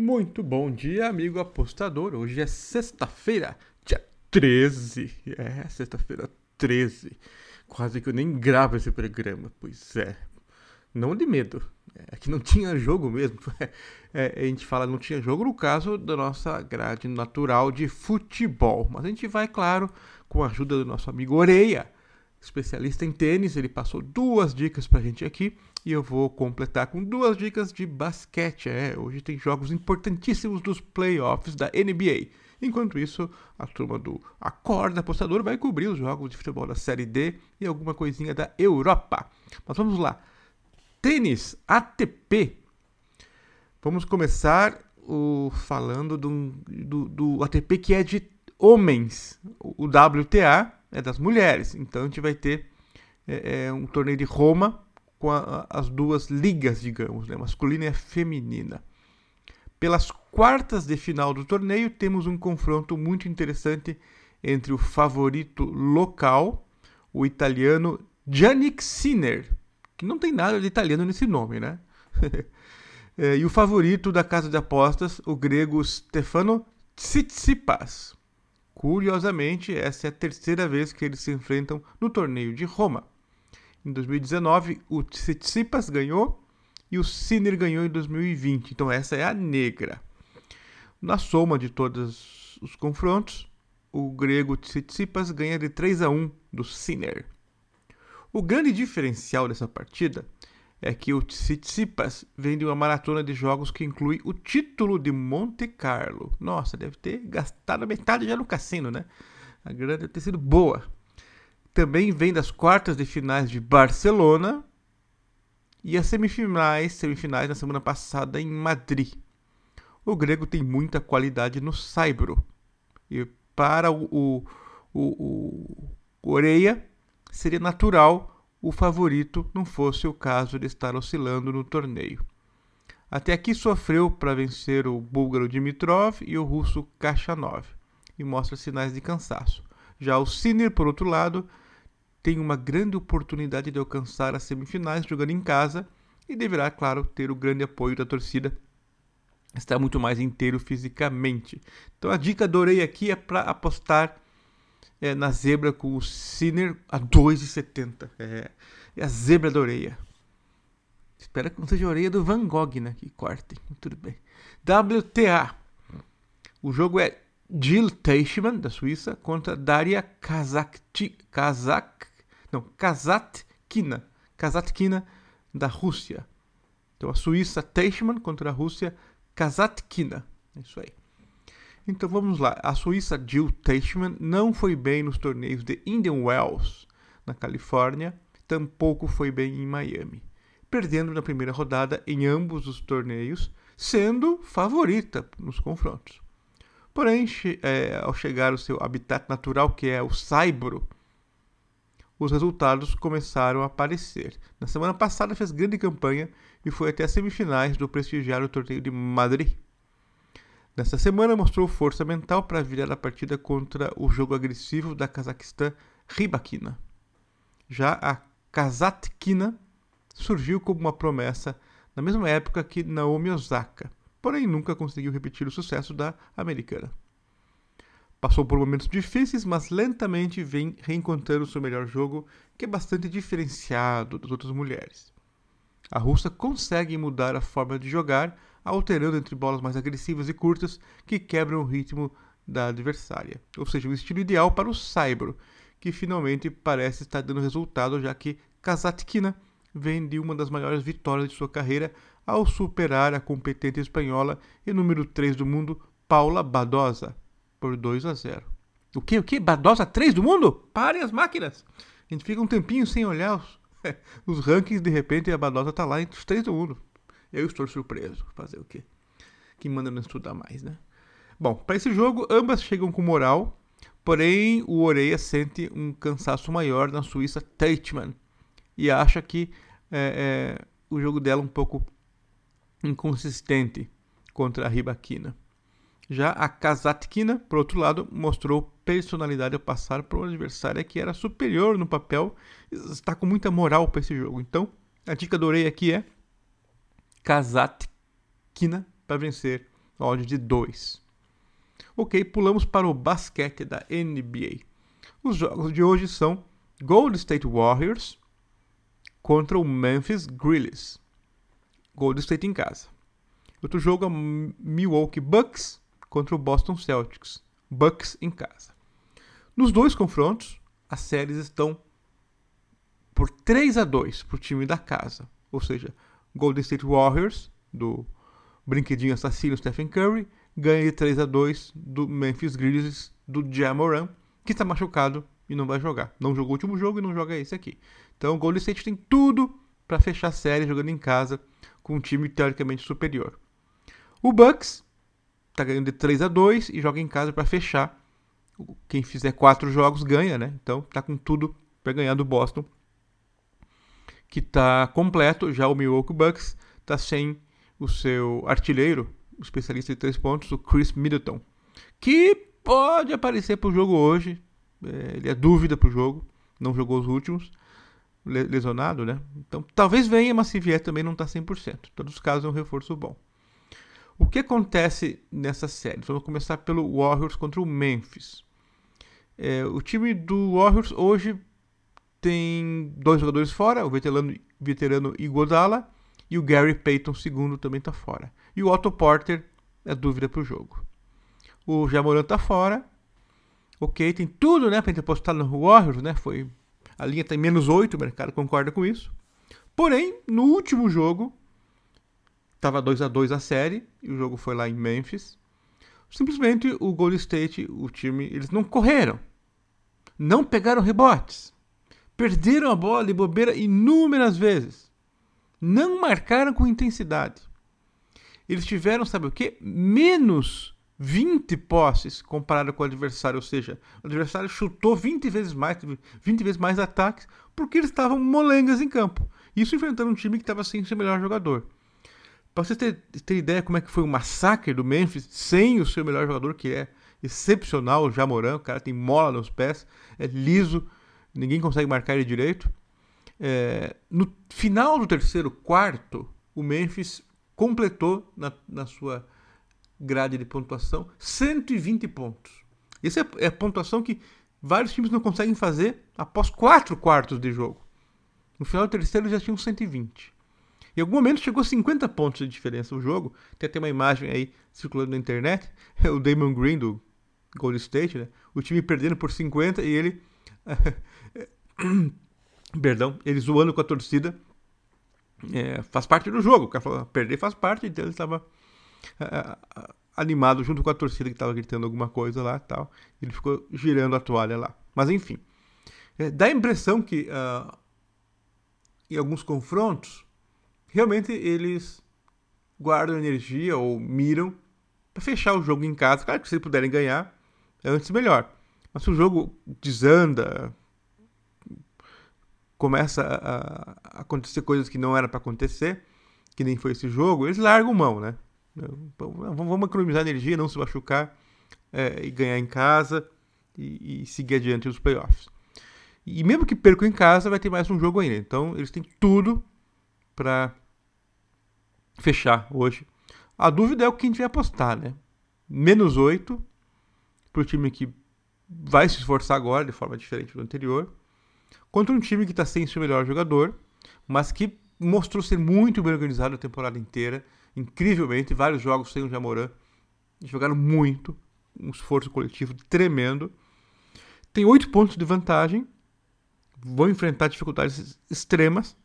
Muito bom dia, amigo apostador. Hoje é sexta-feira, dia 13. É, sexta-feira 13. Quase que eu nem gravo esse programa, pois é. Não de medo, é que não tinha jogo mesmo. É, a gente fala não tinha jogo no caso da nossa grade natural de futebol. Mas a gente vai, claro, com a ajuda do nosso amigo Oreia, especialista em tênis. Ele passou duas dicas pra gente aqui e eu vou completar com duas dicas de basquete. É, hoje tem jogos importantíssimos dos playoffs da NBA. Enquanto isso, a turma do Acorda Apostador vai cobrir os jogos de futebol da Série D e alguma coisinha da Europa. Mas vamos lá. Tênis ATP. Vamos começar o, falando do, do, do ATP que é de homens. O WTA é das mulheres. Então a gente vai ter é, é, um torneio de Roma com a, as duas ligas, digamos, né? masculina e feminina. Pelas quartas de final do torneio, temos um confronto muito interessante entre o favorito local, o italiano Yannick Sinner, que não tem nada de italiano nesse nome, né? É, e o favorito da casa de apostas, o grego Stefano Tsitsipas. Curiosamente, essa é a terceira vez que eles se enfrentam no torneio de Roma. Em 2019, o Tsitsipas ganhou e o Sinner ganhou em 2020. Então essa é a negra. Na soma de todos os confrontos, o grego Tsitsipas ganha de 3 a 1 do Sinner. O grande diferencial dessa partida é que o Tsitsipas vem de uma maratona de jogos que inclui o título de Monte Carlo. Nossa, deve ter gastado metade já no cassino, né? A grana deve ter sido boa. Também vem das quartas de finais de Barcelona e as semifinais, semifinais na semana passada em Madrid. O grego tem muita qualidade no saibro. E para o, o, o, o seria natural o favorito não fosse o caso de estar oscilando no torneio. Até aqui sofreu para vencer o búlgaro Dimitrov e o russo Kachanov, e mostra sinais de cansaço. Já o Sinner, por outro lado, tem uma grande oportunidade de alcançar as semifinais jogando em casa e deverá, claro, ter o grande apoio da torcida. Está muito mais inteiro fisicamente. Então a dica adorei aqui é para apostar é, na zebra com o Sinner a 2,70. É, é a zebra da orelha. Espero que não seja a orelha do Van Gogh, né? Que cortem. Tudo bem. WTA. O jogo é Jill Teichmann, da Suíça, contra Daria Kazakti, Kazak, não, Kazatkina. Kazatkina, da Rússia. Então a Suíça Teichmann contra a Rússia Kazatkina. É isso aí. Então vamos lá. A Suíça Jill Teichmann não foi bem nos torneios de Indian Wells, na Califórnia, tampouco foi bem em Miami, perdendo na primeira rodada em ambos os torneios, sendo favorita nos confrontos. Porém, é, ao chegar ao seu habitat natural, que é o Saibro, os resultados começaram a aparecer. Na semana passada fez grande campanha e foi até as semifinais do prestigiado torneio de Madrid. Nesta semana mostrou força mental para virar a partida contra o jogo agressivo da Cazaquistã Ribakina. Já a Kazatkina surgiu como uma promessa na mesma época que Naomi Osaka, porém nunca conseguiu repetir o sucesso da americana. Passou por momentos difíceis, mas lentamente vem reencontrando seu melhor jogo, que é bastante diferenciado das outras mulheres. A russa consegue mudar a forma de jogar alterando entre bolas mais agressivas e curtas que quebram o ritmo da adversária. Ou seja, o estilo ideal para o Saibro, que finalmente parece estar dando resultado, já que Kazatkina vem de uma das maiores vitórias de sua carreira ao superar a competente espanhola e número 3 do mundo, Paula Badosa, por 2 a 0. O que? O que? Badosa 3 do mundo? Parem as máquinas! A gente fica um tempinho sem olhar os, os rankings, de repente a Badosa está lá entre os 3 do mundo. Eu estou surpreso. Fazer o quê? Que manda não estudar mais, né? Bom, para esse jogo, ambas chegam com moral, porém o Oreia sente um cansaço maior na Suíça Teichmann e acha que é, é, o jogo dela é um pouco inconsistente contra a Ribaquina. Já a Kazatkina, por outro lado, mostrou personalidade ao passar por uma adversária que era superior no papel e está com muita moral para esse jogo. Então, a dica do Oreia aqui é Kazatkina para vencer odd de 2. Ok, pulamos para o basquete da NBA. Os jogos de hoje são Golden State Warriors contra o Memphis Grizzlies. Golden State em casa. Outro jogo é Milwaukee Bucks contra o Boston Celtics. Bucks em casa. Nos dois confrontos, as séries estão por 3 a 2 para o time da casa. Ou seja, Golden State Warriors, do brinquedinho assassino Stephen Curry, ganha de 3 a 2 do Memphis Grizzlies, do Jamoran, que está machucado e não vai jogar. Não jogou o último jogo e não joga esse aqui. Então o Golden State tem tudo para fechar a série jogando em casa com um time teoricamente superior. O Bucks está ganhando de 3 a 2 e joga em casa para fechar. Quem fizer quatro jogos ganha, né? Então tá com tudo para ganhar do Boston, que está completo. Já o Milwaukee Bucks está sem o seu artilheiro, o especialista de três pontos, o Chris Middleton, que pode aparecer para o jogo hoje. É, ele é dúvida para o jogo, não jogou os últimos, lesionado, né? Então talvez venha, mas se vier também não está 100%. Em todos os casos é um reforço bom. O que acontece nessa série? Vamos começar pelo Warriors contra o Memphis. É, o time do Warriors hoje tem dois jogadores fora, o veterano, veterano Iguodala e o Gary Payton II também está fora. E o Otto Porter é dúvida para o jogo. O Jamoran está fora. Ok, tem tudo né, para ter apostado no Warriors, né? Foi, a linha tem menos 8, o mercado concorda com isso. Porém, no último jogo, estava 2 a 2 a série, e o jogo foi lá em Memphis. Simplesmente o Golden State, o time, eles não correram. Não pegaram rebotes. Perderam a bola e bobeira inúmeras vezes. Não marcaram com intensidade. Eles tiveram, sabe o que? Menos 20 posses comparado com o adversário, ou seja, o adversário chutou 20 vezes mais, 20 vezes mais ataques, porque eles estavam molengas em campo. Isso enfrentando um time que estava sem seu melhor jogador. Para vocês terem ter ideia como é que foi o massacre do Memphis sem o seu melhor jogador, que é excepcional, o Jamoran, o cara tem mola nos pés, é liso, ninguém consegue marcar ele direito. É, no final do terceiro quarto, o Memphis completou na, na sua grade de pontuação 120 pontos. Essa é, é a pontuação que vários times não conseguem fazer após quatro quartos de jogo. No final do terceiro já tinham 120. Em algum momento chegou a 50 pontos de diferença o jogo. Tem até uma imagem aí circulando na internet. É o Damon Green do Golden State, né? O time perdendo por 50 e ele. Perdão, ele zoando com a torcida. É, faz parte do jogo. O cara falou, perder faz parte, então ele estava animado junto com a torcida que estava gritando alguma coisa lá tal. Ele ficou girando a toalha lá. Mas enfim. É, dá a impressão que uh, em alguns confrontos realmente eles guardam energia ou miram para fechar o jogo em casa. Claro que se puderem ganhar, antes melhor. Mas se o jogo desanda, começa a, acontecer coisas que não era para acontecer, que nem foi esse jogo, eles largam mão, né? Vamos economizar energia, não se machucar é, e ganhar em casa e, e seguir adiante nos playoffs. E mesmo que percam em casa, vai ter mais um jogo ainda. Então eles têm tudo para fechar hoje. A dúvida é o que a gente vai apostar, né? Menos 8 para o time que vai se esforçar agora de forma diferente do anterior. Contra um time que está sem seu melhor jogador, mas que mostrou ser muito bem organizado a temporada inteira. Incrivelmente, vários jogos sem o Jamoran. Jogaram muito. Um esforço coletivo tremendo. Tem 8 pontos de vantagem. Vão enfrentar dificuldades extremas.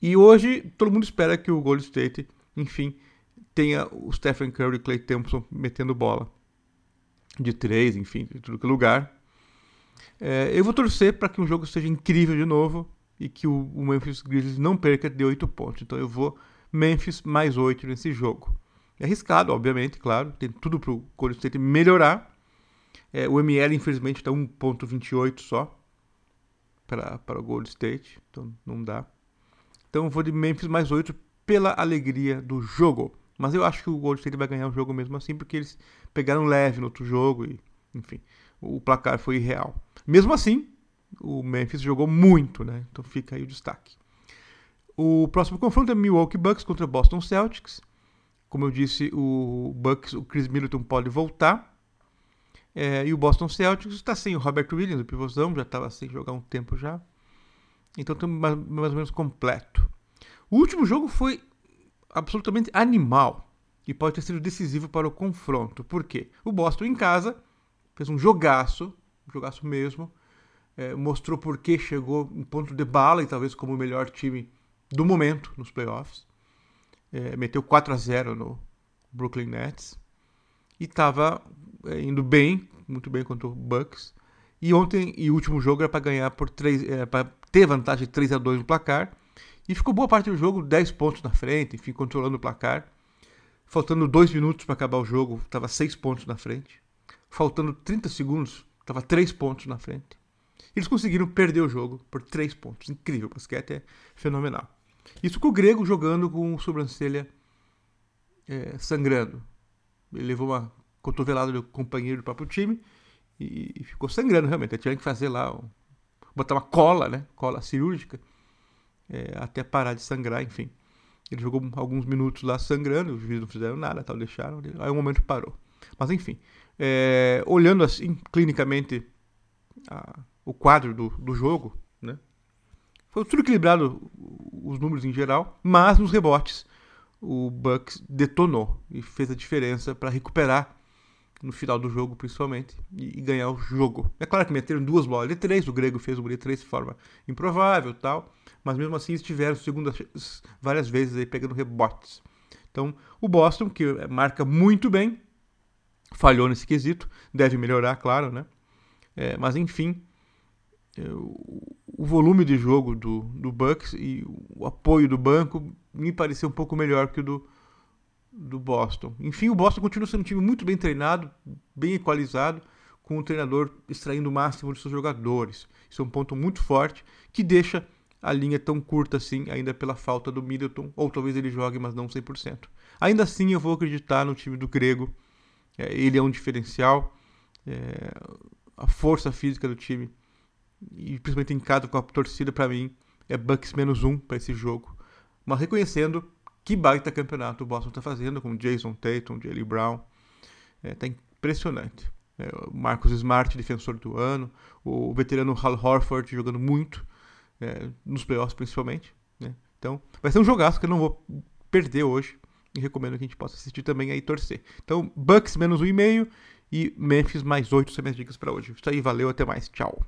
E hoje todo mundo espera que o Golden State, enfim, tenha o Stephen Curry e Clay Thompson metendo bola de três, enfim, de tudo que é lugar. É, eu vou torcer para que o jogo seja incrível de novo e que o, o, Memphis Grizzlies não perca de 8 pontos. Então eu vou Memphis mais 8 nesse jogo. É arriscado, obviamente, claro. Tem tudo para o Golden State melhorar. É, o ML, infelizmente, está 1.28 só para, para o Golden State. Então não dá. Então eu vou de Memphis mais 8 pela alegria do jogo. Mas eu acho que o Golden State vai ganhar o jogo mesmo assim, porque eles pegaram leve no outro jogo e, enfim, o placar foi real. Mesmo assim, o Memphis jogou muito, né? Então fica aí o destaque. O próximo confronto é Milwaukee Bucks contra Boston Celtics. Como eu disse, o Bucks, o Chris Middleton pode voltar. É, e o Boston Celtics está sem o Robert Williams, o pivôzão, já estava sem jogar um tempo já. Então estamos mais, mais ou menos completo. O último jogo foi absolutamente animal e pode ter sido decisivo para o confronto. Por quê? O Boston em casa fez um jogaço, um jogaço mesmo, é, mostrou por que chegou em ponto de bala e talvez como o melhor time do momento nos playoffs. É, meteu 4 a 0 no Brooklyn Nets e estava é, indo bem, muito bem contra o Bucks. E ontem, e último jogo era para ganhar por 3, é, para ter vantagem de 3 a 2 no placar. E ficou boa parte do jogo, 10 pontos na frente, enfim, controlando o placar. Faltando 2 minutos para acabar o jogo, estava 6 pontos na frente. Faltando 30 segundos, estava 3 pontos na frente. Eles conseguiram perder o jogo por 3 pontos. Incrível, o basquete é fenomenal. Isso com o Grego jogando com sobrancelha é, sangrando. Ele levou uma cotovelada do companheiro do próprio time e, ficou sangrando realmente. Tinha que fazer lá, um, botar uma cola, né? Cola cirúrgica, é, até parar de sangrar, enfim. Ele jogou alguns minutos lá sangrando, os juízes não fizeram nada, tal, deixaram. Aí um momento parou. Mas enfim, é, olhando assim, clinicamente, a, o quadro do, do jogo, né? Foi tudo equilibrado, os números em geral, mas nos rebotes o Bucks detonou e fez a diferença para recuperar no final do jogo, principalmente, e, e, ganhar o jogo. É claro que meteram duas bolas de três, o Grego fez o de três de forma improvável tal, mas mesmo assim estiveram segundas várias vezes aí pegando rebotes. Então, o Boston, que marca muito bem, falhou nesse quesito, deve melhorar, claro, né? É, mas enfim, é, o volume de jogo do, do Bucks e o apoio do banco me pareceu um pouco melhor que o do, do Boston. Enfim, o Boston continua sendo um time muito bem treinado, bem equalizado, com o treinador extraindo o máximo de seus jogadores. Isso é um ponto muito forte que deixa a linha tão curta assim, ainda pela falta do Middleton, ou talvez ele jogue, mas não 100%. Ainda assim, eu vou acreditar no time do Grego. É, ele é um diferencial. É, a força física do time, e principalmente em casa com a torcida, para mim, é Bucks menos um para esse jogo. Mas reconhecendo que baita campeonato o Boston está fazendo com Jason Tatum, Jalen Brown. É, tá impressionante. É, Marcos Smart, defensor do ano. O veterano Hal Horford jogando muito, é, nos playoffs principalmente. Né? Então, vai ser um jogaço que eu não vou perder hoje. E recomendo que a gente possa assistir também aí torcer. Então, Bucks menos um e meio Memphis mais oito são minhas dicas para hoje. Isso aí, valeu, até mais. Tchau.